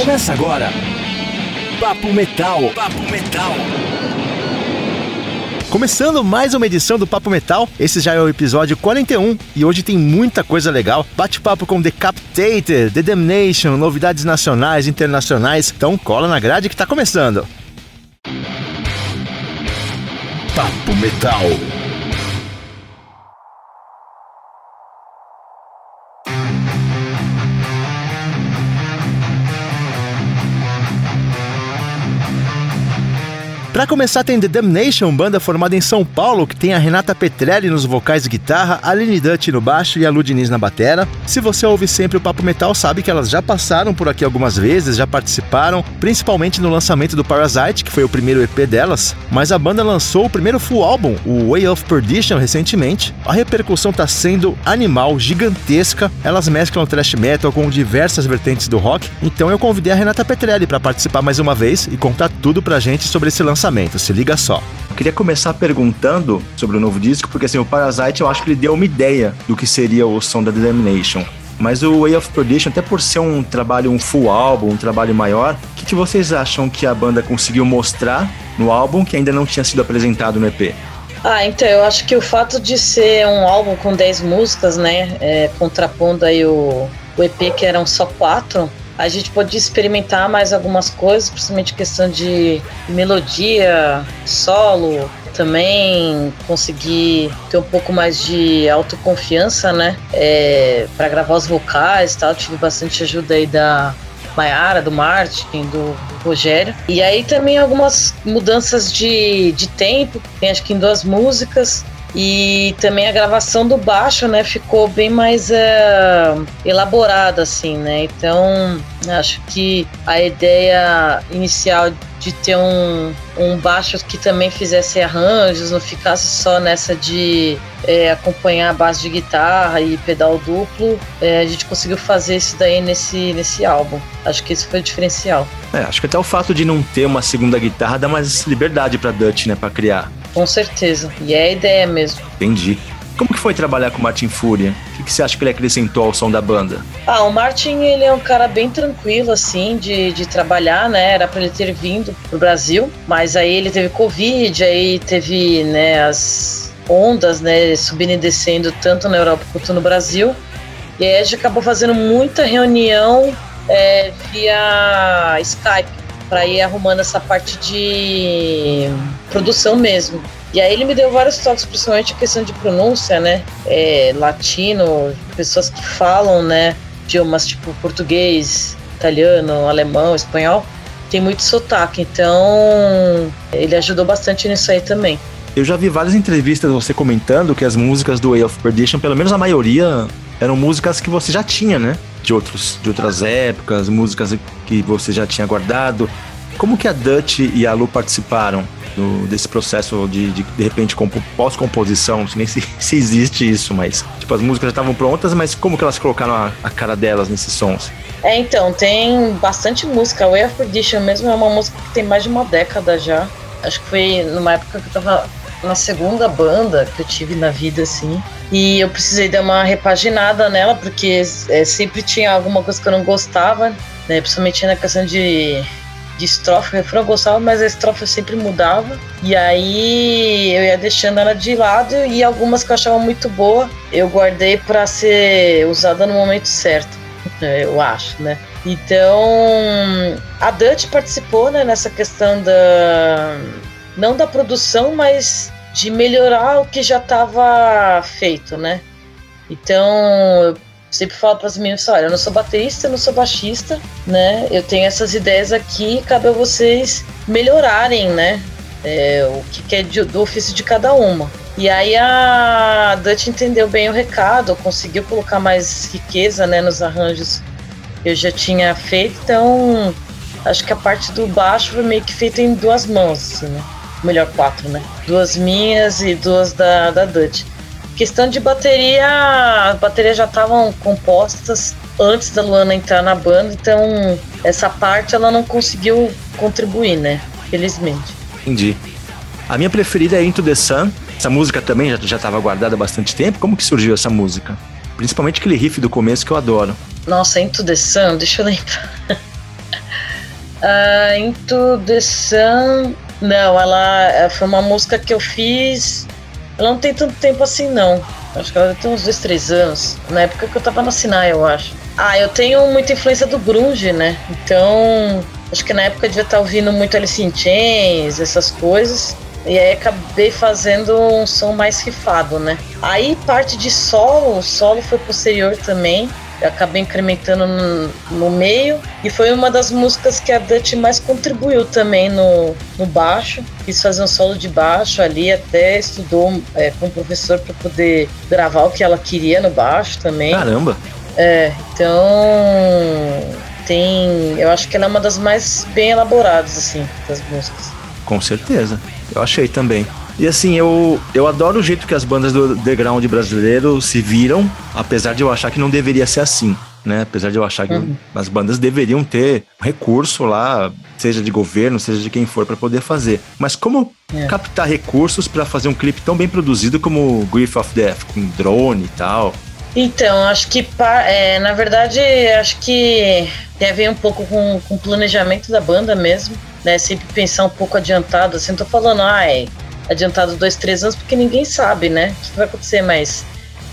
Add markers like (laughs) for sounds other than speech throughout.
Começa agora. Papo Metal. Papo Metal. Começando mais uma edição do Papo Metal, esse já é o episódio 41 e hoje tem muita coisa legal. Bate-papo com Decapitated, The Damnation, novidades nacionais, internacionais. Então cola na grade que tá começando. Papo Metal. Pra começar, tem The Damnation, banda formada em São Paulo, que tem a Renata Petrelli nos vocais e guitarra, a Aline Dutch no baixo e a Lu Diniz na batera. Se você ouve sempre o Papo Metal, sabe que elas já passaram por aqui algumas vezes, já participaram, principalmente no lançamento do Parasite, que foi o primeiro EP delas. Mas a banda lançou o primeiro full álbum, o Way of Perdition, recentemente. A repercussão tá sendo animal, gigantesca. Elas mesclam thrash metal com diversas vertentes do rock. Então eu convidei a Renata Petrelli para participar mais uma vez e contar tudo pra gente sobre esse lançamento lançamento, se liga só. Eu queria começar perguntando sobre o novo disco, porque assim, o Parasite eu acho que ele deu uma ideia do que seria o som da Determination. Mas o Way of Perdition, até por ser um trabalho, um full álbum, um trabalho maior, o que, que vocês acham que a banda conseguiu mostrar no álbum que ainda não tinha sido apresentado no EP? Ah, então eu acho que o fato de ser um álbum com 10 músicas, né, é, contrapondo aí o, o EP que eram só quatro, a gente pode experimentar mais algumas coisas, principalmente questão de melodia, solo, também conseguir ter um pouco mais de autoconfiança, né? É, para gravar os vocais e tal. Tive bastante ajuda aí da Mayara, do Martin, do Rogério. E aí também algumas mudanças de, de tempo, tem acho que em duas músicas. E também a gravação do baixo, né, ficou bem mais é, elaborada, assim, né? Então, acho que a ideia inicial de ter um, um baixo que também fizesse arranjos, não ficasse só nessa de é, acompanhar a base de guitarra e pedal duplo, é, a gente conseguiu fazer isso daí nesse, nesse álbum. Acho que esse foi o diferencial. É, acho que até o fato de não ter uma segunda guitarra dá mais liberdade pra Dutch, né, pra criar. Com certeza. E é a ideia mesmo. Entendi. Como que foi trabalhar com o Martin Fúria? O que, você acha que ele acrescentou ao som da banda? Ah, o Martin, ele é um cara bem tranquilo, assim, de, de trabalhar, né? Era para ele ter vindo pro Brasil, mas aí ele teve Covid, aí teve, né, as ondas, né, subindo e descendo tanto na Europa quanto no Brasil. E aí a gente acabou fazendo muita reunião é, via Skype para ir arrumando essa parte de produção mesmo. E aí ele me deu vários toques, principalmente a questão de pronúncia, né? É, latino, pessoas que falam, né? Idiomas tipo português, italiano, alemão, espanhol, tem muito sotaque. Então ele ajudou bastante nisso aí também. Eu já vi várias entrevistas você comentando que as músicas do Way of Perdition, pelo menos a maioria, eram músicas que você já tinha, né? De, outros, de outras épocas, músicas que você já tinha guardado. Como que a Dutch e a Lu participaram do, desse processo de, de, de repente, pós-composição? Não sei nem se, (laughs) se existe isso, mas, tipo, as músicas já estavam prontas, mas como que elas colocaram a, a cara delas nesses sons? É, então, tem bastante música. Way of Perdition mesmo é uma música que tem mais de uma década já. Acho que foi numa época que eu tava na segunda banda que eu tive na vida, assim. E eu precisei dar uma repaginada nela, porque é, sempre tinha alguma coisa que eu não gostava, né? Principalmente na questão de, de estrofe. Refrão eu gostava, mas a estrofe sempre mudava. E aí eu ia deixando ela de lado e algumas que eu achava muito boa, eu guardei para ser usada no momento certo, (laughs) eu acho, né? Então, a Dutch participou né, nessa questão da não da produção, mas de melhorar o que já estava feito, né? Então, sempre falo para as meninas, olha, eu não sou baterista, eu não sou baixista, né? Eu tenho essas ideias aqui, cabe a vocês melhorarem, né? É, o que, que é de, do ofício de cada uma. E aí a Dutch entendeu bem o recado, conseguiu colocar mais riqueza né, nos arranjos que eu já tinha feito, então acho que a parte do baixo foi meio que feita em duas mãos, assim, né? melhor quatro, né? Duas minhas e duas da, da Dutch. Questão de bateria, as baterias já estavam compostas antes da Luana entrar na banda, então essa parte ela não conseguiu contribuir, né? Felizmente. Entendi. A minha preferida é Into the Sun. Essa música também já estava guardada há bastante tempo. Como que surgiu essa música? Principalmente aquele riff do começo que eu adoro. Nossa, Into the Sun, deixa eu lembrar. Uh, (laughs) Into the Sun. Não, ela é, foi uma música que eu fiz. Ela não tem tanto tempo assim, não. Acho que ela tem uns dois, três anos. Na época que eu tava na Sinai, eu acho. Ah, eu tenho muita influência do Grunge, né? Então, acho que na época eu devia estar ouvindo muito Alice in Chains, essas coisas. E aí acabei fazendo um som mais rifado, né? Aí parte de solo, o solo foi posterior também. Eu acabei incrementando no, no, meio e foi uma das músicas que a Dutch mais contribuiu também no, no baixo. Quis fazer um solo de baixo ali, até estudou é, com o professor para poder gravar o que ela queria no baixo também. Caramba! É, então tem. Eu acho que ela é uma das mais bem elaboradas, assim, das músicas. Com certeza. Eu achei também. E assim, eu, eu adoro o jeito que as bandas do underground brasileiro se viram, apesar de eu achar que não deveria ser assim. Né? Apesar de eu achar que uhum. as bandas deveriam ter recurso lá, seja de governo, seja de quem for, para poder fazer. Mas como é. captar recursos para fazer um clipe tão bem produzido como Grief of Death, com drone e tal? Então, acho que, é, na verdade, acho que tem a ver um pouco com, com o planejamento da banda mesmo, né? Sempre pensar um pouco adiantado, assim, não tô falando, ai, adiantado dois, três anos, porque ninguém sabe, né? O que vai acontecer, mas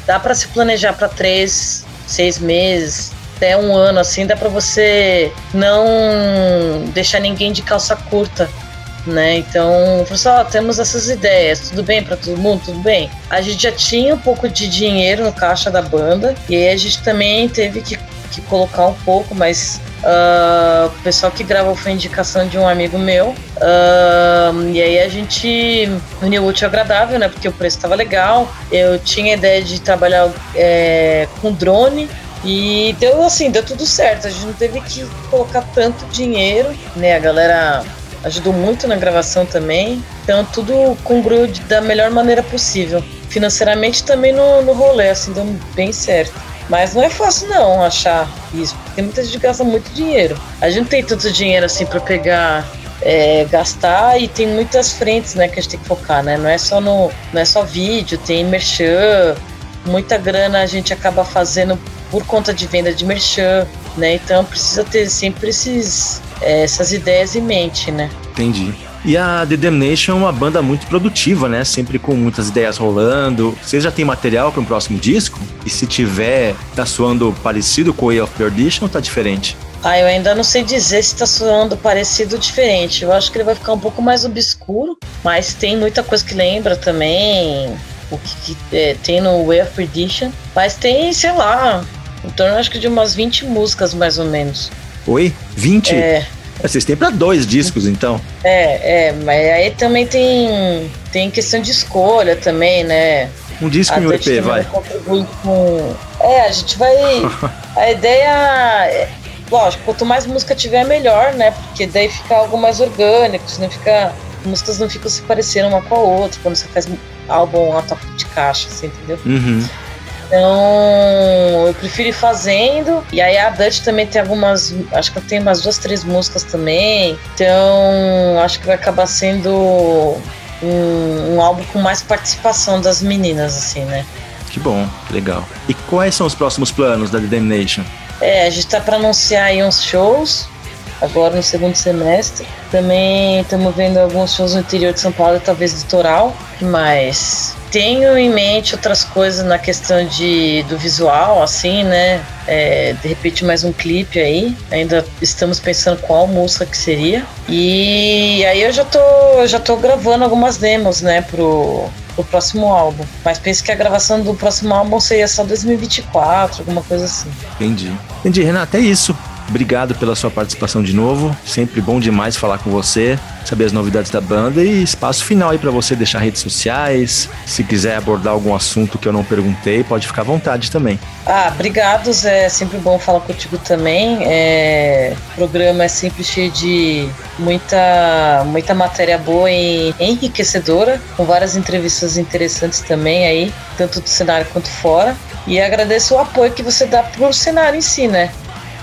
dá para se planejar para três, seis meses, até um ano, assim, dá para você não deixar ninguém de calça curta né? Então, pessoal, temos essas ideias, tudo bem para todo mundo, tudo bem. A gente já tinha um pouco de dinheiro no caixa da banda e aí a gente também teve que, que colocar um pouco, mas Uh, o pessoal que gravou foi indicação de um amigo meu. Uh, e aí a gente uniu o útil agradável, né? Porque o preço estava legal. Eu tinha a ideia de trabalhar é, com drone. E deu assim, deu tudo certo. A gente não teve que colocar tanto dinheiro, né? A galera ajudou muito na gravação também. Então tudo congruiu da melhor maneira possível. Financeiramente também no, no rolê, assim, deu bem certo. Mas não é fácil não achar isso, porque muita gente gasta muito dinheiro. A gente não tem tanto dinheiro assim para pegar é, gastar e tem muitas frentes né, que a gente tem que focar, né? Não é só no. Não é só vídeo, tem merchan, muita grana a gente acaba fazendo por conta de venda de merchan, né? Então precisa ter sempre esses, é, essas ideias em mente, né? Entendi. E a The Damnation é uma banda muito produtiva, né? Sempre com muitas ideias rolando. Você já tem material para um próximo disco? E se tiver, tá soando parecido com o Way of Perdition ou tá diferente? Ah, eu ainda não sei dizer se tá soando parecido ou diferente. Eu acho que ele vai ficar um pouco mais obscuro, mas tem muita coisa que lembra também o que, que é, tem no Way of Perdition. Mas tem, sei lá, em torno acho que de umas 20 músicas mais ou menos. Oi? 20? É. Vocês têm para dois discos, então? É, é, mas aí também tem, tem questão de escolha também, né? Um disco e um EP, vai. Contribui com... É, a gente vai. (laughs) a ideia. É, lógico, quanto mais música tiver, melhor, né? Porque daí fica algo mais orgânico, senão fica. As músicas não ficam se parecendo uma com a outra quando você faz álbum a toque de caixa, assim, entendeu? Uhum. Então, eu prefiro ir fazendo. E aí a Dutch também tem algumas. Acho que tem umas duas, três músicas também. Então, acho que vai acabar sendo um, um álbum com mais participação das meninas, assim, né? Que bom, legal. E quais são os próximos planos da The Damnation? É, a gente tá para anunciar aí uns shows agora no segundo semestre. Também estamos vendo alguns shows no interior de São Paulo, talvez litoral, mas tenho em mente outras coisas na questão de, do visual, assim, né? É, de repente mais um clipe aí. Ainda estamos pensando qual música que seria. E aí eu já tô, já tô gravando algumas demos, né, pro, pro próximo álbum. Mas penso que a gravação do próximo álbum seria só 2024, alguma coisa assim. Entendi. Entendi, Renata, é isso. Obrigado pela sua participação de novo. Sempre bom demais falar com você, saber as novidades da banda e espaço final aí para você deixar redes sociais. Se quiser abordar algum assunto que eu não perguntei, pode ficar à vontade também. Ah, obrigado, Zé. É sempre bom falar contigo também. É... O programa é sempre cheio de muita, muita matéria boa e enriquecedora, com várias entrevistas interessantes também aí, tanto do cenário quanto fora. E agradeço o apoio que você dá pro cenário em si, né?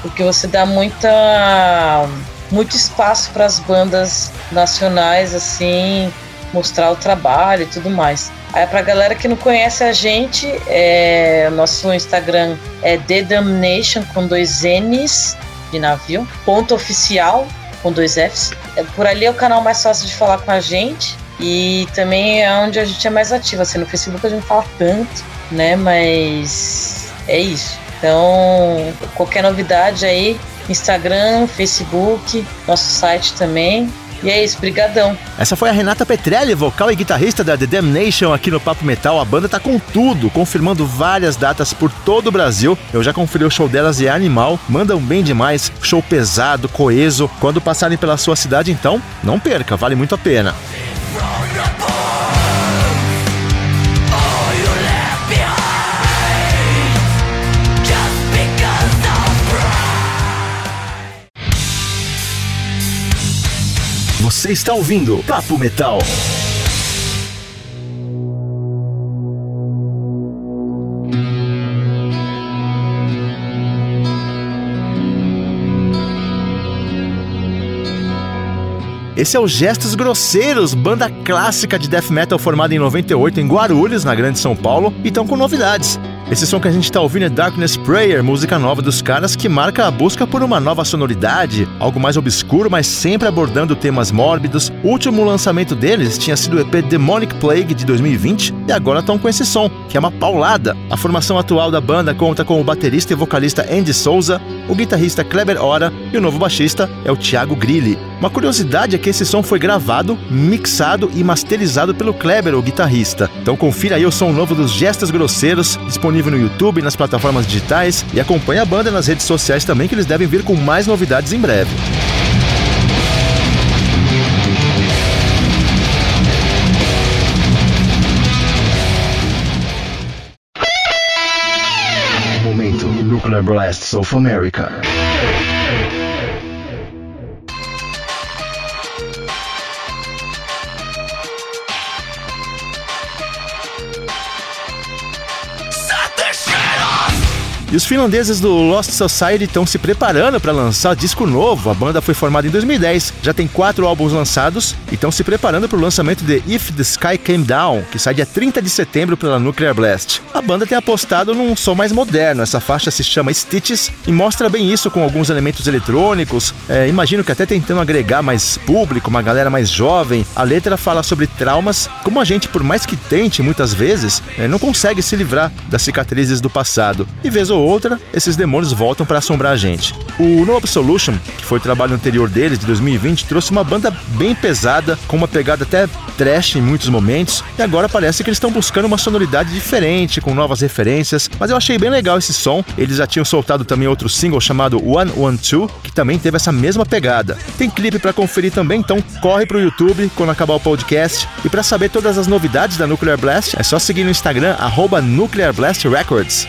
Porque você dá muita muito espaço para as bandas nacionais assim mostrar o trabalho e tudo mais. Aí pra galera que não conhece a gente, é, nosso Instagram é The Damnation com dois N's de navio, ponto oficial. com dois Fs. É, por ali é o canal mais fácil de falar com a gente e também é onde a gente é mais ativo. Assim, no Facebook a gente fala tanto, né? Mas é isso. Então, qualquer novidade aí, Instagram, Facebook, nosso site também. E é isso, brigadão. Essa foi a Renata Petrelli, vocal e guitarrista da The Damnation aqui no Papo Metal. A banda tá com tudo, confirmando várias datas por todo o Brasil. Eu já conferi o show delas e é animal, mandam bem demais, show pesado, coeso. Quando passarem pela sua cidade, então, não perca, vale muito a pena. Você está ouvindo Papo Metal. Esse é o Gestos Grosseiros, banda clássica de death metal formada em 98 em Guarulhos, na Grande São Paulo, e estão com novidades. Esse som que a gente está ouvindo é Darkness Prayer, música nova dos caras que marca a busca por uma nova sonoridade, algo mais obscuro, mas sempre abordando temas mórbidos. O último lançamento deles tinha sido o EP Demonic Plague de 2020 e agora estão com esse som, que é uma paulada. A formação atual da banda conta com o baterista e vocalista Andy Souza, o guitarrista Kleber Ora e o novo baixista é o Thiago Grilli. Uma curiosidade é que esse som foi gravado, mixado e masterizado pelo Kleber, o guitarrista. Então confira aí o som novo dos Gestos Grosseiros, disponível no YouTube, nas plataformas digitais e acompanhe a banda nas redes sociais também que eles devem vir com mais novidades em breve. Momento Nuclear Blast of America. E os finlandeses do Lost Society estão se preparando para lançar disco novo. A banda foi formada em 2010, já tem quatro álbuns lançados e estão se preparando para o lançamento de If the Sky Came Down, que sai dia 30 de setembro pela Nuclear Blast. A banda tem apostado num som mais moderno. Essa faixa se chama Stitches e mostra bem isso com alguns elementos eletrônicos. É, imagino que até tentando agregar mais público, uma galera mais jovem. A letra fala sobre traumas, como a gente, por mais que tente muitas vezes, é, não consegue se livrar das cicatrizes do passado. E vez ou outra, esses demônios voltam para assombrar a gente. O No Absolution, que foi o trabalho anterior deles, de 2020, trouxe uma banda bem pesada, com uma pegada até trash em muitos momentos, e agora parece que eles estão buscando uma sonoridade diferente, com novas referências, mas eu achei bem legal esse som. Eles já tinham soltado também outro single chamado One One Two, que também teve essa mesma pegada. Tem clipe para conferir também, então corre pro YouTube quando acabar o podcast. E para saber todas as novidades da Nuclear Blast, é só seguir no Instagram, arroba Nuclear Blast Records.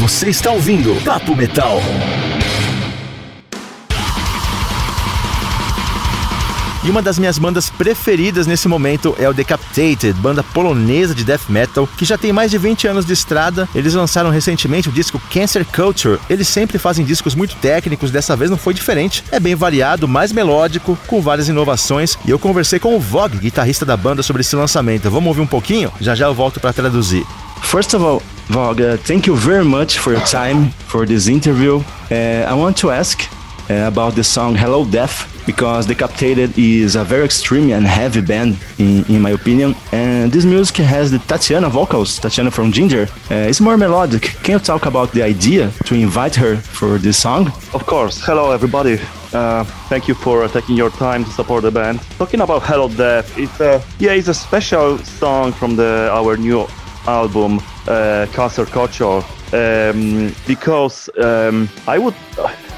Você está ouvindo Papo Metal. E uma das minhas bandas preferidas nesse momento é o Decapitated, banda polonesa de death metal, que já tem mais de 20 anos de estrada. Eles lançaram recentemente o disco Cancer Culture. Eles sempre fazem discos muito técnicos, dessa vez não foi diferente. É bem variado, mais melódico, com várias inovações. E eu conversei com o Vogue, guitarrista da banda, sobre esse lançamento. Vamos ouvir um pouquinho? Já já eu volto para traduzir. First of all, uh, thank you very much for your time for this interview. Uh, I want to ask uh, about the song Hello Death because Decapitated is a very extreme and heavy band, in, in my opinion. And this music has the Tatiana vocals, Tatiana from Ginger. Uh, it's more melodic. Can you talk about the idea to invite her for this song? Of course. Hello, everybody. Uh, thank you for taking your time to support the band. Talking about Hello Death, it's a yeah, it's a special song from the our new album uh, Cancer Culture um, because um, I would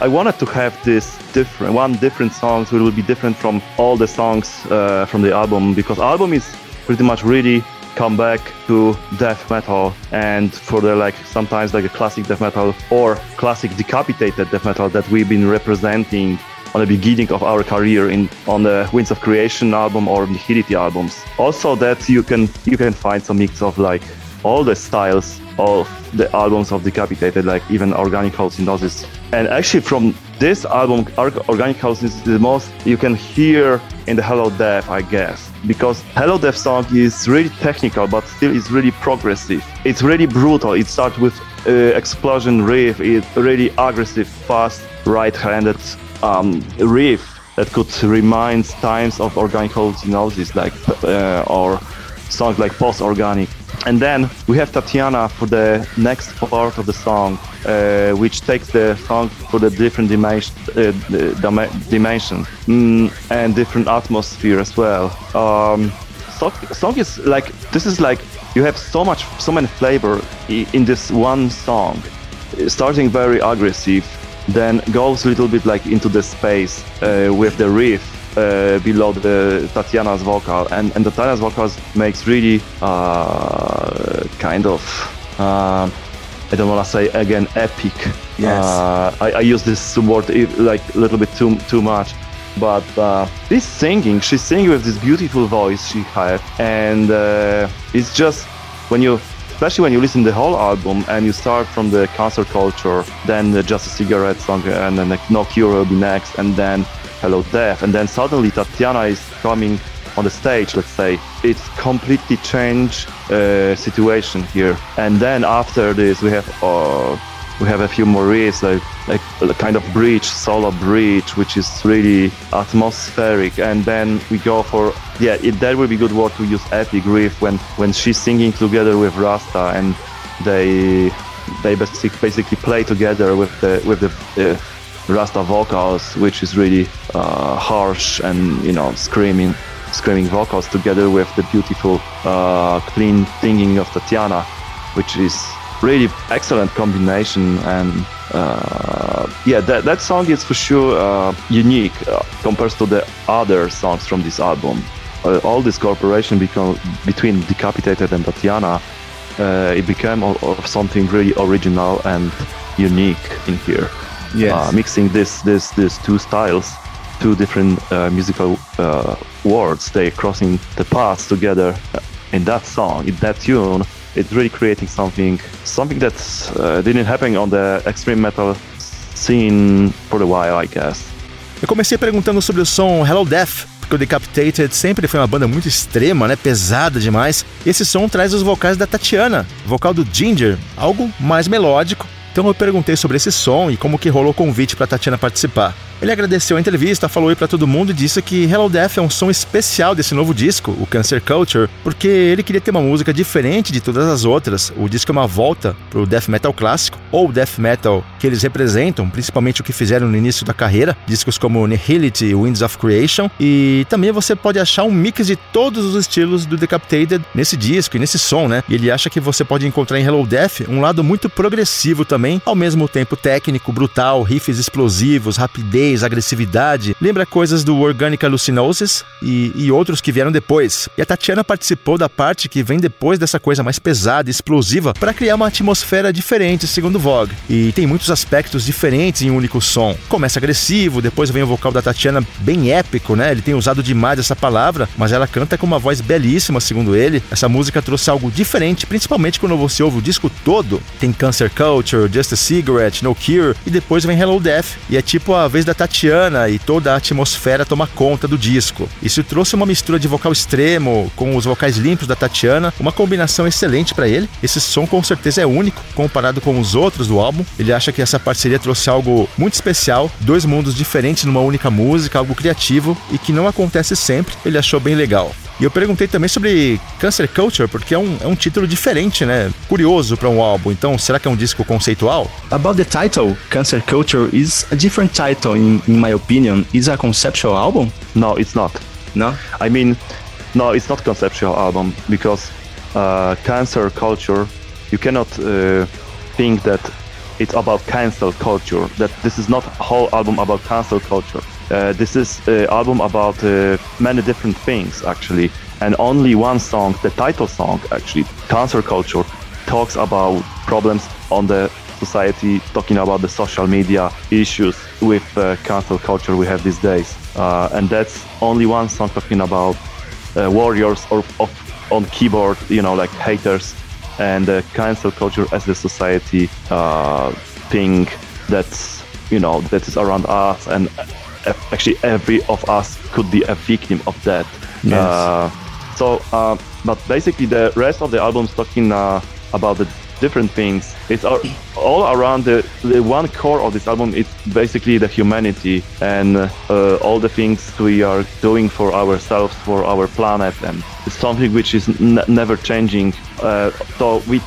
I wanted to have this different one different songs which will be different from all the songs uh, from the album because album is pretty much really come back to death metal and for the like sometimes like a classic death metal or classic decapitated death metal that we've been representing on the beginning of our career in on the Winds of Creation album or Nihility albums. Also that you can you can find some mix of like all the styles of the albums of Decapitated, like even Organic House Hallucinosis. And actually from this album, Organic House, is the most you can hear in the Hello Death, I guess, because Hello Death song is really technical, but still is really progressive. It's really brutal. It starts with uh, explosion riff. It's really aggressive, fast, right-handed um, riff that could remind times of organic hallucinosis, like uh, or songs like post-organic. And then we have Tatiana for the next part of the song, uh, which takes the song for the different dimension, uh, dimension mm, and different atmosphere as well. Um, song, song is like this is like you have so much, so many flavor in this one song, starting very aggressive, then goes a little bit like into the space uh, with the riff uh, below the Tatiana's vocal, and and Tatiana's vocals makes really uh, kind of uh, I don't want to say again epic. Yes. Uh, I, I, use this word like a little bit too too much, but uh, this singing, she's singing with this beautiful voice she had, and uh, it's just when you especially when you listen to the whole album and you start from the cancer culture, then the Just a Cigarette song, and then the No Cure will be next, and then Hello Death, and then suddenly Tatiana is coming on the stage, let's say, it's completely changed uh, situation here. And then after this, we have uh, we have a few more riffs, like, like a kind of bridge, solo bridge, which is really atmospheric. And then we go for yeah, it, that would be good word to use epic riff when when she's singing together with Rasta and they they basically basically play together with the with the uh, Rasta vocals, which is really uh, harsh and you know screaming, screaming vocals together with the beautiful, uh, clean singing of Tatiana, which is really excellent combination and uh, yeah, that that song is for sure uh, unique uh, compared to the other songs from this album. Uh, all this cooperation become, between Decapitated and Tatiana, it became of something really original and unique in here yeah uh, mixing this this these two styles two different uh, musical uh, worlds they crossing the paths together uh, in that song in that tune it's really creating something something that uh, didn't happen on the extreme metal scene for a while I guess Eu comecei perguntando sobre o som Hello Death, porque o Decapitated sempre foi uma banda muito extrema, né? Pesada demais. Esse som traz os vocais da Tatiana, vocal do Ginger, algo mais melódico, então eu perguntei sobre esse som e como que rolou o convite para Tatiana participar. Ele agradeceu a entrevista, falou aí para todo mundo e disse que Hello Death é um som especial desse novo disco, o Cancer Culture, porque ele queria ter uma música diferente de todas as outras. O disco é uma volta pro death metal clássico ou death metal que eles representam, principalmente o que fizeram no início da carreira, discos como Nihility e Winds of Creation, e também você pode achar um mix de todos os estilos do Decapitated nesse disco e nesse som, né? E ele acha que você pode encontrar em Hello Death um lado muito progressivo também, ao mesmo tempo técnico, brutal, riffs explosivos, rapidez agressividade, lembra coisas do Organic Hallucinosis e, e outros que vieram depois. E a Tatiana participou da parte que vem depois dessa coisa mais pesada e explosiva para criar uma atmosfera diferente, segundo Vogue. E tem muitos aspectos diferentes em um único som. Começa agressivo, depois vem o vocal da Tatiana bem épico, né? Ele tem usado demais essa palavra, mas ela canta com uma voz belíssima, segundo ele. Essa música trouxe algo diferente, principalmente quando você ouve o disco todo. Tem Cancer Culture, Just a Cigarette, No Cure e depois vem Hello Death. E é tipo a vez da Tatiana e toda a atmosfera toma conta do disco. Isso trouxe uma mistura de vocal extremo com os vocais limpos da Tatiana, uma combinação excelente para ele. Esse som com certeza é único comparado com os outros do álbum. Ele acha que essa parceria trouxe algo muito especial, dois mundos diferentes numa única música, algo criativo e que não acontece sempre. Ele achou bem legal. E eu perguntei também sobre Cancer Culture, porque é um, é um título diferente, né? Curioso para um álbum. Então, será que é um disco conceitual? About the title, Cancer Culture is a different title in, in my opinion. Is a conceptual album? No, it's not. No? I mean, no, it's not conceptual album because uh, cancer culture, you cannot uh, think that it's about cancel culture. That this is not a whole album about cancel culture. Uh, this is an album about uh, many different things actually, and only one song, the title song actually, Cancer Culture, talks about problems on the society, talking about the social media issues with uh, cancel culture we have these days, uh, and that's only one song talking about uh, warriors or of, on keyboard, you know, like haters, and the cancel culture as the society thing that's you know that is around us and uh, actually every of us could be a victim of that Yes. uh, so uh, but basically the rest of the album is talking uh, about the different things. It's all, all around the, the one core of this album it's basically the humanity and uh, all the things we are doing for ourselves for our planet and it's something which is n- never changing. Uh, so we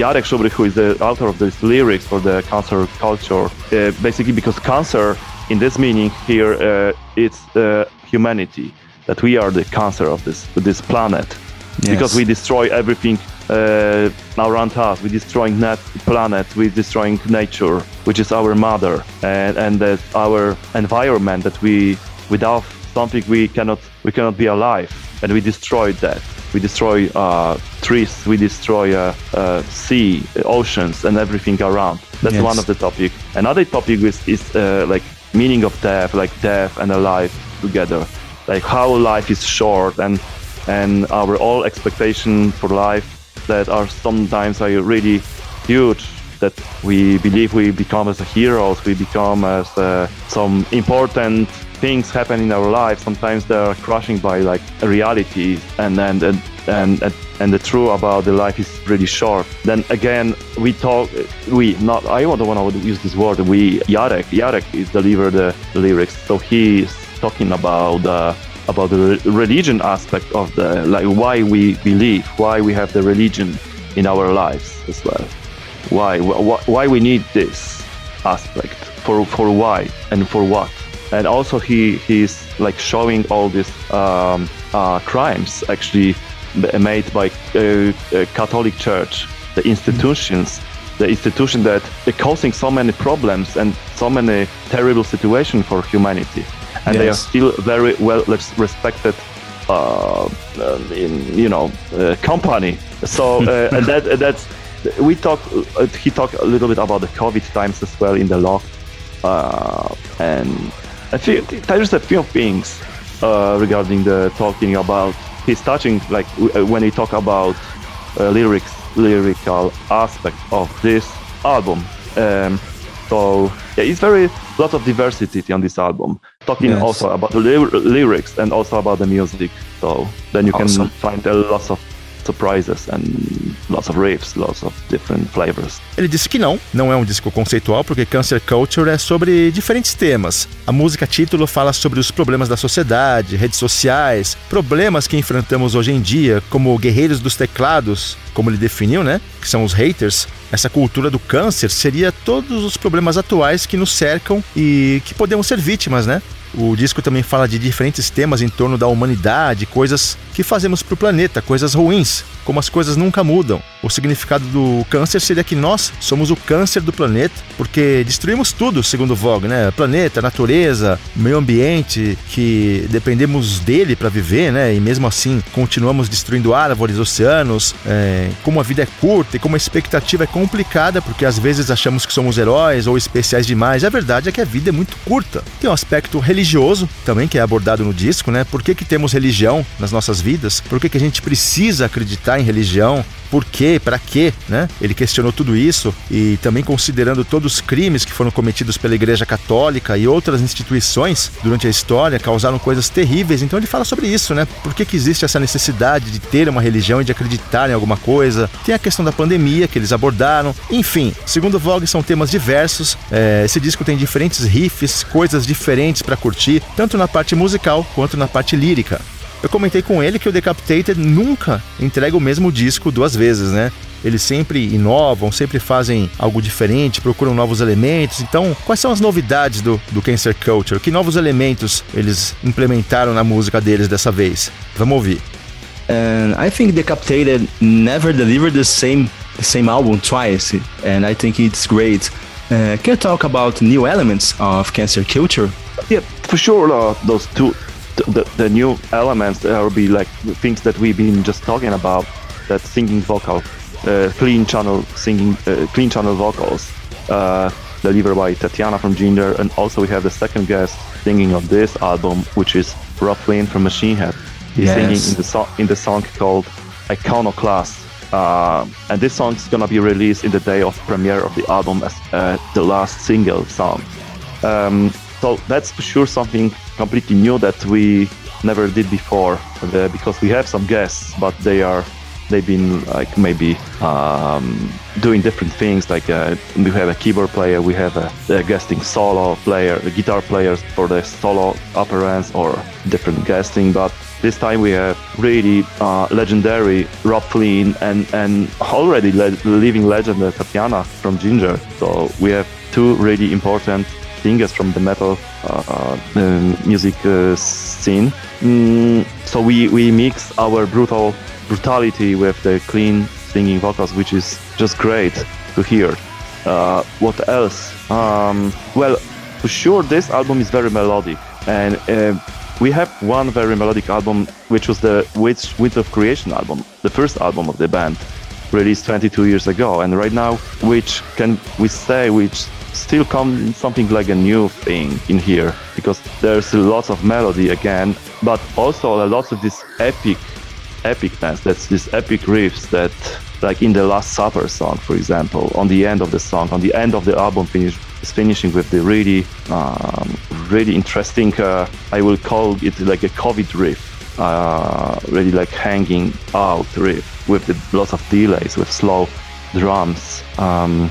Jarek Szubry who is the author of these lyrics for the cancer culture uh, basically because cancer in this meaning here uh, it's uh, humanity that we are the cancer of this this planet. Because we destroy everything uh, around us. We're destroying that planet. We're destroying nature, which is our mother, and and our environment that we without something we cannot we cannot be alive, and we destroy that. We destroy uh, trees. We destroy uh, uh, sea, oceans, and everything around. That's Yes. one of the topic. Another topic is, is uh, like meaning of death, like death and alive together, like how life is short and and our all expectation for life that are sometimes are really huge that we believe we become as heroes we become as uh, some important things happen in our life sometimes they are crushing by like reality and and and and, and the truth about the life is really short. Then again, we talk, we not. I don't want to use this word. We Jarek, Jarek is deliver the lyrics, so he is talking about uh, about the re- religion aspect of the like why we believe, why we have the religion in our lives as well. Why wh- why we need this aspect for for why and for what. And also he he's like showing all these um, uh, crimes actually made by uh, uh, Catholic Church, the institutions, the institution that causing so many problems and so many terrible situations for humanity, and they are still very well respected. Uh, um, in you know uh, company. So uh, (laughs) and that that's we talk uh, he talked a little bit about the covid times as well in the law. Uh, and I feel there's a few things uh, regarding the talking about he's touching like when he talk about uh, lyrics lyrical aspect of this album. Um, so yeah, it's very lot of diversity on this album talking Yes. also about ly- lyrics and also about the music so then you can Awesome. find a lot of surprises and lots of riffs lots of different flavors Ele disse que não, não é um disco conceitual, porque Cancer Culture é sobre diferentes temas. A música título fala sobre os problemas da sociedade, redes sociais, problemas que enfrentamos hoje em dia, como guerreiros dos teclados, como ele definiu, né? Que são os haters. Essa cultura do câncer seria todos os problemas atuais que nos cercam e que podemos ser vítimas, né? O disco também fala de diferentes temas em torno da humanidade, coisas que fazemos para o planeta, coisas ruins, como as coisas nunca mudam. O significado do câncer seria que nós somos o câncer do planeta, porque destruímos tudo, segundo Vogue, né? Planeta, natureza, meio ambiente, que dependemos dele para viver, né? E mesmo assim continuamos destruindo árvores, oceanos. é, como a vida é curta e como a expectativa é complicada, porque às vezes achamos que somos heróis ou especiais demais. A verdade é que a vida é muito curta. Tem um aspecto religioso também que é abordado no disco, né? Por que, que temos religião nas nossas vidas? Por que, que a gente precisa acreditar em religião? Por quê? Para quê? Né? Ele questionou tudo isso e também considerando todos os crimes que foram cometidos pela Igreja Católica e outras instituições durante a história causaram coisas terríveis. Então ele fala sobre isso, né? Por que, que existe essa necessidade de ter uma religião e de acreditar em alguma coisa? Tem a questão da pandemia que eles abordaram. Enfim, segundo Vogue, são temas diversos. É, esse disco tem diferentes riffs, coisas diferentes para curtir, tanto na parte musical quanto na parte lírica. Eu comentei com ele que o Decapitated nunca entrega o mesmo disco duas vezes, né? Eles sempre inovam, sempre fazem algo diferente, procuram novos elementos. Então, quais são as novidades do, do Cancer Culture? Que novos elementos eles implementaram na música deles dessa vez? Vamos ouvir. and I think Decapitated never delivered the same the same album twice, and I think it's great. Uh, can you talk about new elements of Cancer Culture? yeah for sure uh, those two the, the new elements there will be like things that we've been just talking about that singing vocal uh, clean channel singing uh, clean channel vocals uh, delivered by Tatiana from Ginger and also we have the second guest singing on this album which is Rob Flynn from Machine Head he's Yes. singing in the song in the song called Iconoclast uh, and this song is gonna be released in the day of premiere of the album as uh, the last single song Um, so that's for sure something completely new that we never did before because we have some guests, but they are they've been like maybe um, doing different things. Like uh, we have a keyboard player, we have a, a guesting solo player, a guitar players for the solo operands or different guesting. But this time we have really uh, legendary Rob Flynn and and already le- living legend uh, Tatiana from Ginger. So we have two really important singers from the metal uh, music uh, scene. Mm, so we, we mix our brutal brutality with the clean singing vocals, which is just great to hear. Uh, what else? Um, well, for sure, this album is very melodic, and uh, we have one very melodic album, which was the Witch Wind of Creation album, the first album of the band, released 22 years ago, and right now, which can we say, which still come something like a new thing in here because there's lots of melody again, but also a lot of this epic epicness. That's this epic riffs that, like in the Last Supper song, for example, on the end of the song, on the end of the album, finish is finishing with the really, um, really interesting. Uh, I will call it like a COVID riff, uh, really like hanging out riff with the, lots of delays, with slow drums. Um,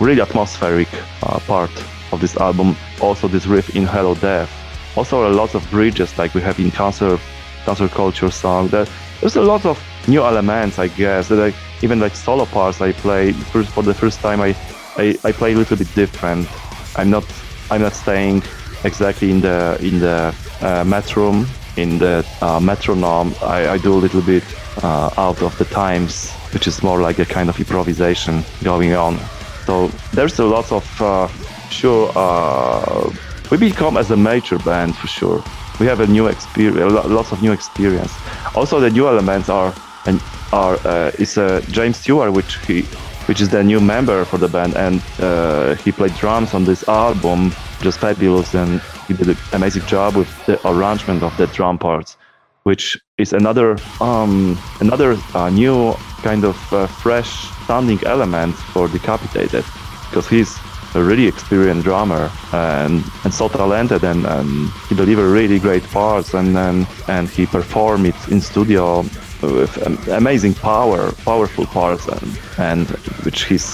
really atmospheric uh, part of this album. Also, this riff in Hello Death. Also, a lot of bridges like we have in Cancer, Cancer Culture song. That there's a lot of new elements, I guess. That I, even like solo parts I play for the first time. I, I I play a little bit different. I'm not I'm not staying exactly in the in the uh, metrum in the uh, metronome. I, I do a little bit uh, out of the times, which is more like a kind of improvisation going on. So there's a lot of uh, sure. Uh, we become as a major band for sure. We have a new experience, lots of new experience. Also, the new elements are and are uh, is uh, James Stewart, which he which is the new member for the band, and uh, he played drums on this album, just fabulous, and he did an amazing job with the arrangement of the drum parts, which is another um, another uh, new kind of uh, fresh sounding element for Decapitated, because he's a really experienced drummer and, and so talented and, and he delivered really great parts and, and, and he performed it in studio with amazing power, powerful parts and, and which his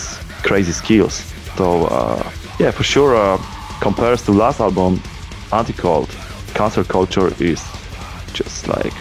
crazy skills. So uh, yeah, for sure, uh, compares to last album, Anticult, Cancer Culture is just like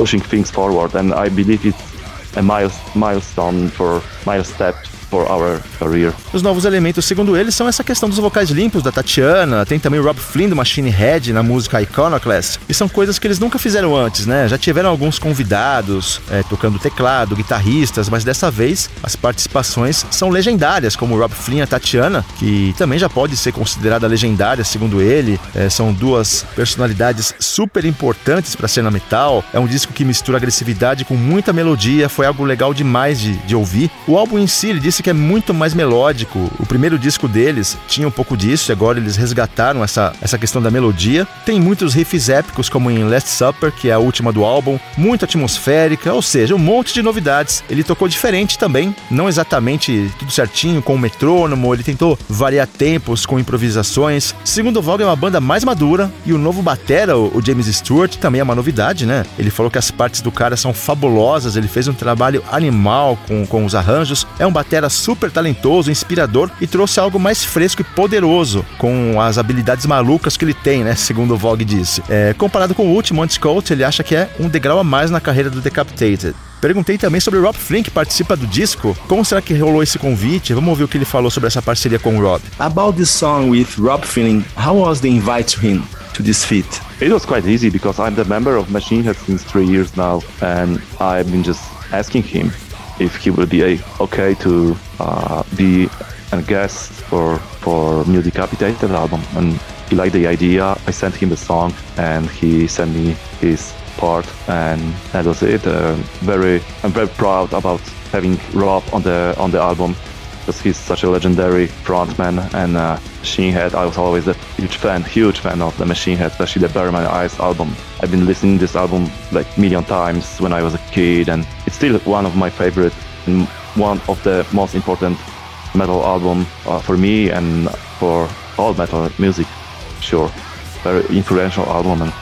pushing things forward and I believe it's a milestone for milestone for our career. Os novos elementos, segundo eles, são essa questão dos vocais limpos da Tatiana, tem também o Rob Flynn do Machine Head na música Iconoclast, e são coisas que eles nunca fizeram antes, né? Já tiveram alguns convidados é, tocando teclado, guitarristas, mas dessa vez as participações são legendárias, como o Rob Flynn e a Tatiana, que também já pode ser considerada legendária, segundo ele. É, são duas personalidades super importantes para a cena metal. É um disco que mistura agressividade com muita melodia, foi algo legal demais de, de ouvir. O álbum em si, ele disse que é muito mais melódico. O primeiro disco deles tinha um pouco disso e agora eles resgataram essa, essa questão da melodia. Tem muitos riffs épicos, como em Last Supper, que é a última do álbum, muito atmosférica, ou seja, um monte de novidades. Ele tocou diferente também, não exatamente tudo certinho com o metrônomo, ele tentou variar tempos com improvisações. Segundo Vogue, é uma banda mais madura e o novo batera, o James Stewart, também é uma novidade, né? Ele falou que as partes do cara são fabulosas, ele fez um trabalho animal com, com os arranjos. É um batera super talentoso, inspirador e trouxe algo mais fresco e poderoso com as habilidades malucas que ele tem, né? Segundo o Vogue disse. É, comparado com o último Anticoat, ele acha que é um degrau a mais na carreira do Decapitated. Perguntei também sobre o Rob Flynn, que participa do disco. Como será que rolou esse convite? Vamos ouvir o que ele falou sobre essa parceria com o Rob. About this song with Rob Flynn, how was the invite to him to this feat? It was quite easy because I'm the member of Machine Head since three years now, and I've been just asking him if he will be okay to uh, be a guest for for new Decapitated album, and he liked the idea. I sent him the song, and he sent me his part, and that was it. Uh, very, I'm very proud about having Rob on the on the album because he's such a legendary frontman and uh, Machine Head. I was always a huge fan, huge fan of the Machine Head, especially the Bury My Eyes album. I've been listening to this album like million times when I was a kid, and it's still one of my favorite and one of the most important metal album uh, for me and for all metal music, sure. Very influential album and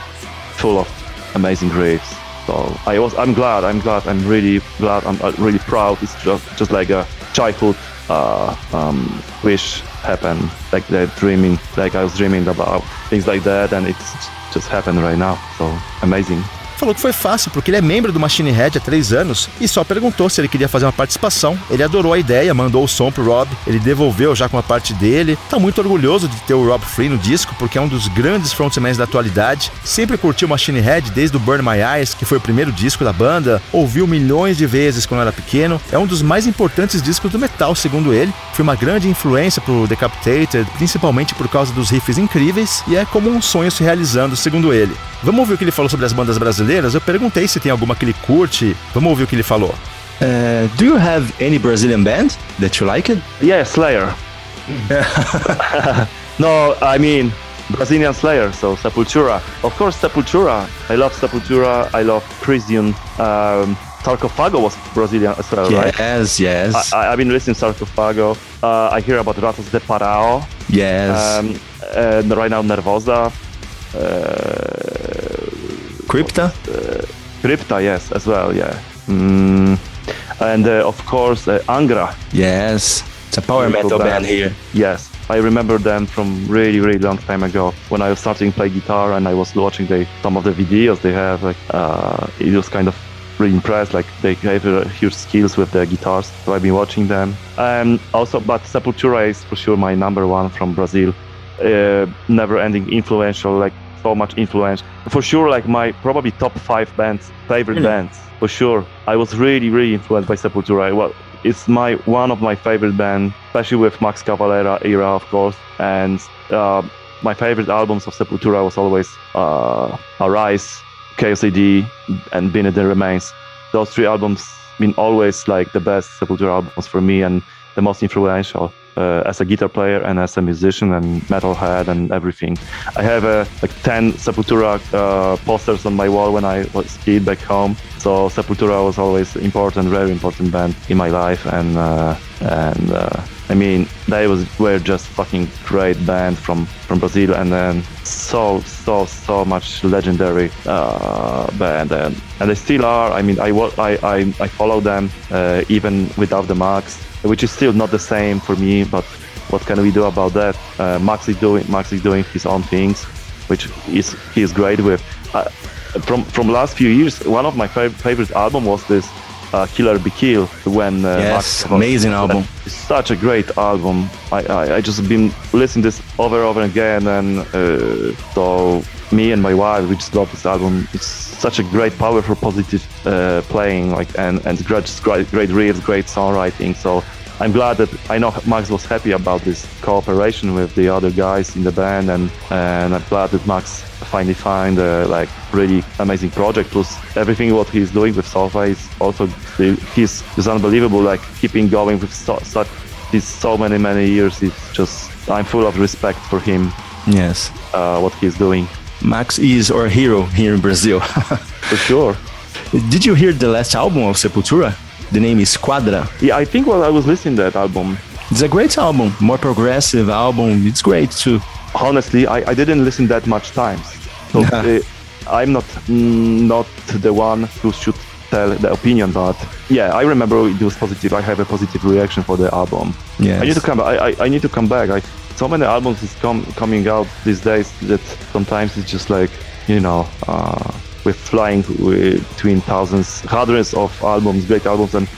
full of amazing riffs. So I was, I'm glad, I'm glad, I'm really glad, I'm uh, really proud. It's just, just like a childhood uh, um, wish happen, like the dreaming, like I was dreaming about things like that, and it's just happened right now. So amazing. Falou que foi fácil porque ele é membro do Machine Head há três anos e só perguntou se ele queria fazer uma participação. Ele adorou a ideia, mandou o som pro Rob, ele devolveu já com a parte dele. Tá muito orgulhoso de ter o Rob Free no disco porque é um dos grandes frontmans da atualidade. Sempre curtiu Machine Head desde o Burn My Eyes, que foi o primeiro disco da banda, ouviu milhões de vezes quando era pequeno. É um dos mais importantes discos do metal, segundo ele. Foi uma grande influência pro Decapitated, principalmente por causa dos riffs incríveis e é como um sonho se realizando, segundo ele. Vamos ouvir o que ele falou sobre as bandas brasileiras? Eu perguntei se tem alguma que ele curte. Vamos ouvir o que ele falou. Uh, do you have any Brazilian band that you like? It? Yeah, Slayer. (laughs) no, I mean Brazilian Slayer, so Sepultura. Of course, Sepultura. I love Sepultura. I love Crisium. Um, Sarcophago was Brazilian as well, yes, right? Yes, yes. I, have been listening to Sarcophago. Uh, I hear about Ratos de Parao. Yes. Um, and right now Nervosa. Uh, Crypta? Uh, Crypta, yes, as well, yeah. Mm, and uh, of course, uh, Angra. Yes, it's a power metal band. band here. Yes, I remember them from really, really long time ago when I was starting to play guitar and I was watching the, some of the videos they have. Like, uh, it was kind of really impressed. Like they have uh, huge skills with their guitars. So I've been watching them. Um, also, but Sepultura is for sure my number one from Brazil uh, never-ending influential, like so much influence. For sure, like my probably top five bands, favorite mm. bands. For sure, I was really, really influenced by Sepultura. Well, it's my one of my favorite bands, especially with Max Cavalera era, of course. And uh, my favorite albums of Sepultura was always uh, Arise, KOCD, and Been the Remains. Those three albums been always like the best Sepultura albums for me and the most influential uh, as a guitar player and as a musician and metalhead and everything. I have uh, like 10 Sepultura uh, posters on my wall when I was kid back home. So Sepultura was always important, very important band in my life, and uh, and uh, I mean they was were just fucking great band from from Brazil, and then so so so much legendary uh, band, and and they still are. I mean I I I, I follow them even without the marks which is still not the same for me. But what can we do about that? Uh, Max is doing Max is doing his own things, which is he is great with. Uh, from from last few years, one of my fav- favorite album was this uh, Killer Be Kill when uh, yes, Max amazing album. It's such a great album. I, I, I just been listening this over and over again, and uh, so me and my wife we just love this album. It's such a great, powerful, positive uh, playing, like and and great, great, great riffs, great songwriting. So I'm glad that I know Max was happy about this cooperation with the other guys in the band, and and I'm glad that Max finally find a like really amazing project. Plus everything what he's doing with Sofa is also he's is unbelievable. Like keeping going with so, such these so many many years. It's just I'm full of respect for him. Yes, uh, what he's doing. Max is our hero here in Brazil. (laughs) For sure. Did you hear the last album of Sepultura? The name is Quadra. Yeah, I think while I was listening to that album. It's a great album, more progressive album. It's great too. Honestly, I, I didn't listen that much times. (laughs) So uh, I'm not mm, not the one who should tell the opinion, but yeah, I remember it was positive. I have a positive reaction for the album. Yeah, I need to come. I, I, I need to come back. I so many albums is com- coming out these days that sometimes it's just like you know uh, we're flying between thousands hundreds of albums great albums. And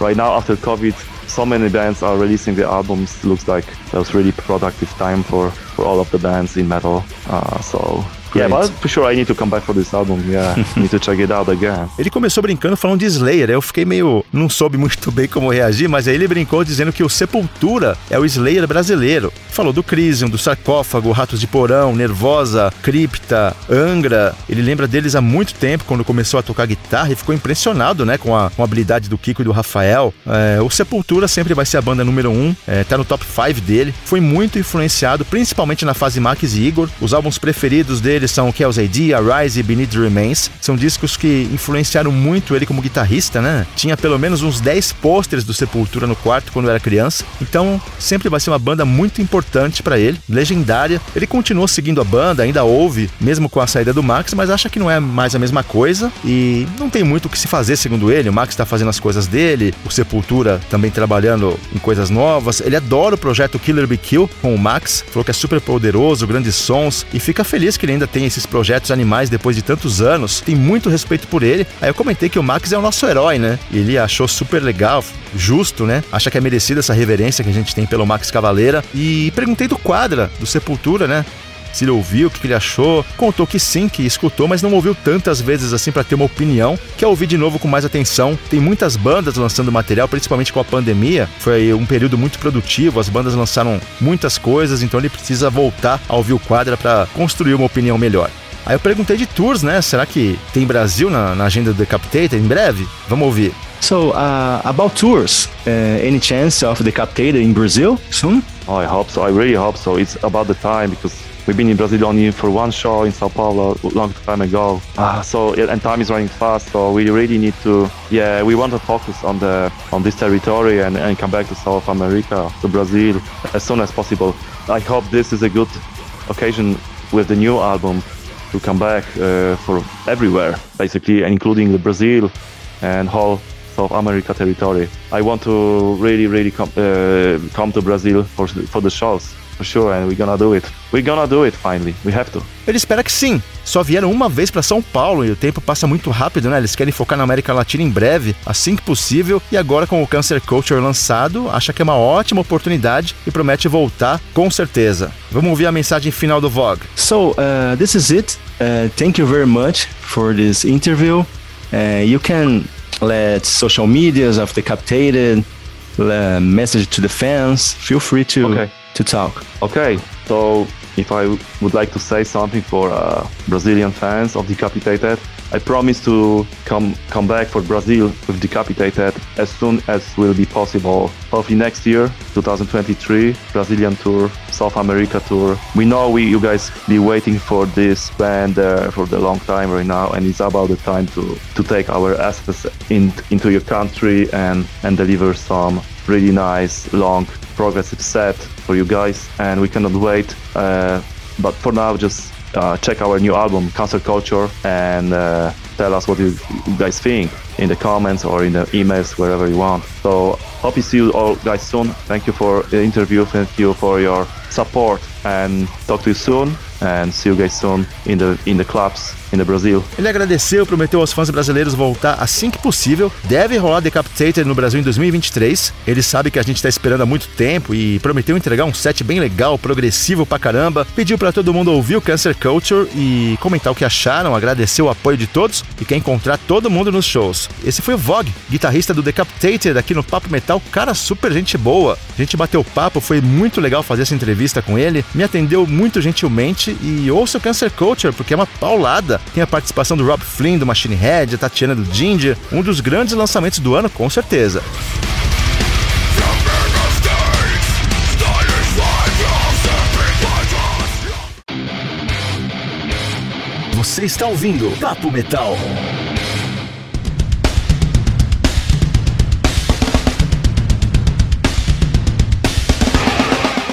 right now after covid so many bands are releasing their albums. Looks like that was really productive time for for all of the bands in metal. Uh, so Yeah, but for sure I need to come back for this album. Yeah, (laughs) need to check it out again. Ele começou brincando falando de Slayer. Eu fiquei meio. Não soube muito bem como reagir, mas aí ele brincou dizendo que o Sepultura é o Slayer brasileiro. Falou do Crisium, do Sarcófago, Ratos de Porão, Nervosa, Cripta, Angra. Ele lembra deles há muito tempo, quando começou a tocar guitarra e ficou impressionado, né, com a, com a habilidade do Kiko e do Rafael. É, o Sepultura sempre vai ser a banda número um, é, tá no top 5 dele. Foi muito influenciado, principalmente na fase Max e Igor. Os álbuns preferidos dele deles são Kells AD, Arise e Beneath Remains. São discos que influenciaram muito ele como guitarrista, né? Tinha pelo menos uns 10 pôsteres do Sepultura no quarto quando era criança. Então, sempre vai ser uma banda muito importante para ele, legendária. Ele continuou seguindo a banda, ainda ouve, mesmo com a saída do Max, mas acha que não é mais a mesma coisa e não tem muito o que se fazer, segundo ele. O Max está fazendo as coisas dele, o Sepultura também trabalhando em coisas novas. Ele adora o projeto Killer Be Kill com o Max, falou que é super poderoso, grandes sons e fica feliz que ele ainda tem esses projetos animais depois de tantos anos. Tem muito respeito por ele. Aí eu comentei que o Max é o nosso herói, né? Ele achou super legal, justo, né? Acha que é merecida essa reverência que a gente tem pelo Max Cavaleira. E perguntei do Quadra, do Sepultura, né? Se ele ouviu, o que ele achou. Contou que sim, que escutou, mas não ouviu tantas vezes assim para ter uma opinião. Quer ouvir de novo com mais atenção. Tem muitas bandas lançando material, principalmente com a pandemia. Foi um período muito produtivo, as bandas lançaram muitas coisas, então ele precisa voltar a ouvir o quadra para construir uma opinião melhor. Aí eu perguntei de tours, né? Será que tem Brasil na, na agenda do Decapitator em breve? Vamos ouvir. So, uh, about tours, uh, any chance of Decapitator in Brazil soon? Oh, I hope so. I really hope so. It's about the time because We've been in Brazil only for one show in Sao Paulo a long time ago. Uh, so and time is running fast, so we really need to. Yeah, we want to focus on the on this territory and, and come back to South America, to Brazil, as soon as possible. I hope this is a good occasion with the new album to come back uh, for everywhere, basically, including the Brazil and whole South America territory. I want to really, really come uh, come to Brazil for for the shows. For sure, and we're gonna do it. We're gonna do it finally. We have to. Ele espera que sim. Só vieram uma vez para São Paulo e o tempo passa muito rápido, né? Eles querem focar na América Latina em breve, assim que possível. E agora com o Cancer Culture lançado, acha que é uma ótima oportunidade e promete voltar com certeza. Vamos ouvir a mensagem final do Vogue. So, uh, this is it. Uh, thank you very much for this interview. Uh, you can let social medias of Decapitated, uh, message to the fans. Feel free to Okay. To talk. Okay, so if I would like to say something for uh, Brazilian fans of Decapitated, I promise to come come back for Brazil with Decapitated as soon as will be possible. Hopefully next year, 2023, Brazilian tour, South America tour. We know we you guys be waiting for this band uh, for the long time right now, and it's about the time to to take our assets in, into your country and and deliver some really nice long progressive set for you guys and we cannot wait uh, but for now just uh, check our new album cancer culture and uh, tell us what you guys think in the comments or in the emails wherever you want. So hope to see you all guys soon. Thank you for the interview. Thank you for your support and talk to you soon and see you guys soon in the in the clubs in the Brazil Ele agradeceu, prometeu aos fãs brasileiros voltar assim que possível. Deve rolar Decapitated no Brasil em 2023. Ele sabe que a gente tá esperando há muito tempo e prometeu entregar um set bem legal, progressivo pra caramba. Pediu pra todo mundo ouvir o Cancer Culture e comentar o que acharam, agradeceu o apoio de todos e quer encontrar todo mundo nos shows. Esse foi o Vogue, guitarrista do Decapitated aqui no Papo Metal, cara super gente boa. A gente bateu papo, foi muito legal fazer essa entrevista com ele, me atendeu muito gentilmente e ouça o Cancer Culture porque é uma paulada. Tem a participação do Rob Flynn, do Machine Head, a Tatiana do Ginger, um dos grandes lançamentos do ano, com certeza. Você está ouvindo Papo Metal.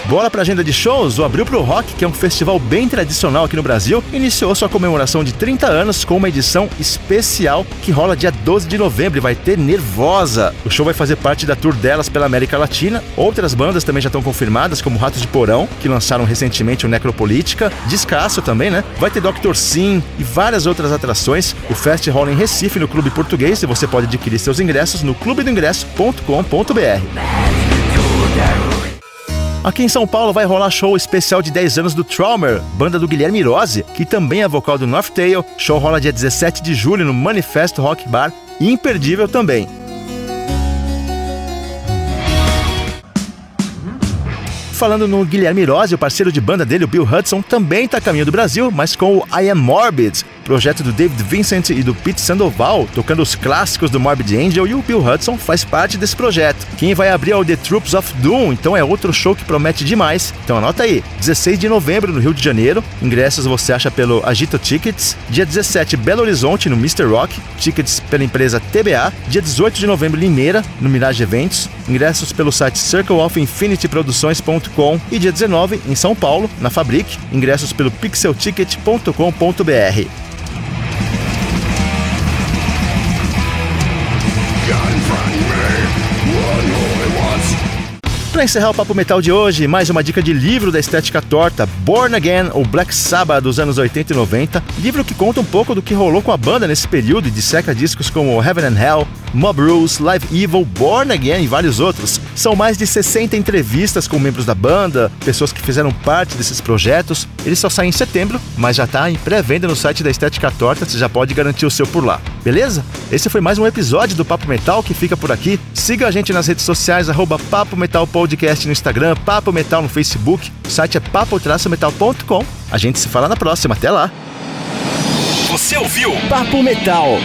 Bora pra agenda de shows? O Abril pro Rock, que é um festival bem tradicional aqui no Brasil, iniciou sua comemoração de 30 anos com uma edição especial que rola dia 12 de novembro e vai ter Nervosa. O show vai fazer parte da tour delas pela América Latina. Outras bandas também já estão confirmadas, como Ratos de Porão, que lançaram recentemente o Necropolítica, Descasso também, né? Vai ter Dr. Sim e várias outras atrações. O fest rola em Recife, no Clube Português, e você pode adquirir seus ingressos no clubedoingresso.com.br. Aqui em São Paulo vai rolar show especial de 10 anos do Traumer, banda do Guilherme Rose, que também é vocal do North Tail. Show rola dia 17 de julho no Manifesto Rock Bar, imperdível também. Falando no Guilherme Rose, o parceiro de banda dele, o Bill Hudson, também está a caminho do Brasil, mas com o I Am Morbid, projeto do David Vincent e do Pete Sandoval, tocando os clássicos do Morbid Angel, e o Bill Hudson faz parte desse projeto. Quem vai abrir é o The Troops of Doom, então é outro show que promete demais. Então anota aí, 16 de novembro no Rio de Janeiro, ingressos você acha pelo Agito Tickets, dia 17 Belo Horizonte no Mr. Rock, tickets pela empresa TBA, dia 18 de novembro Limeira, no Mirage Eventos, ingressos pelo site circleofinfinityproduções.com e dia 19 em São Paulo, na Fabric, ingressos pelo pixelticket.com.br. Para encerrar o Papo Metal de hoje, mais uma dica de livro da estética torta, Born Again, ou Black Sabbath dos anos 80 e 90, livro que conta um pouco do que rolou com a banda nesse período e disseca discos como Heaven and Hell, Mob Rules, Live Evil, Born Again e vários outros. São mais de 60 entrevistas com membros da banda, pessoas que fizeram parte desses projetos. Ele só sai em setembro, mas já está em pré-venda no site da Estética Torta, você já pode garantir o seu por lá. Beleza? Esse foi mais um episódio do Papo Metal que fica por aqui. Siga a gente nas redes sociais, arroba Papo Metal Podcast no Instagram, Papo Metal no Facebook. O site é papo-metal.com. A gente se fala na próxima. Até lá! Você ouviu Papo Metal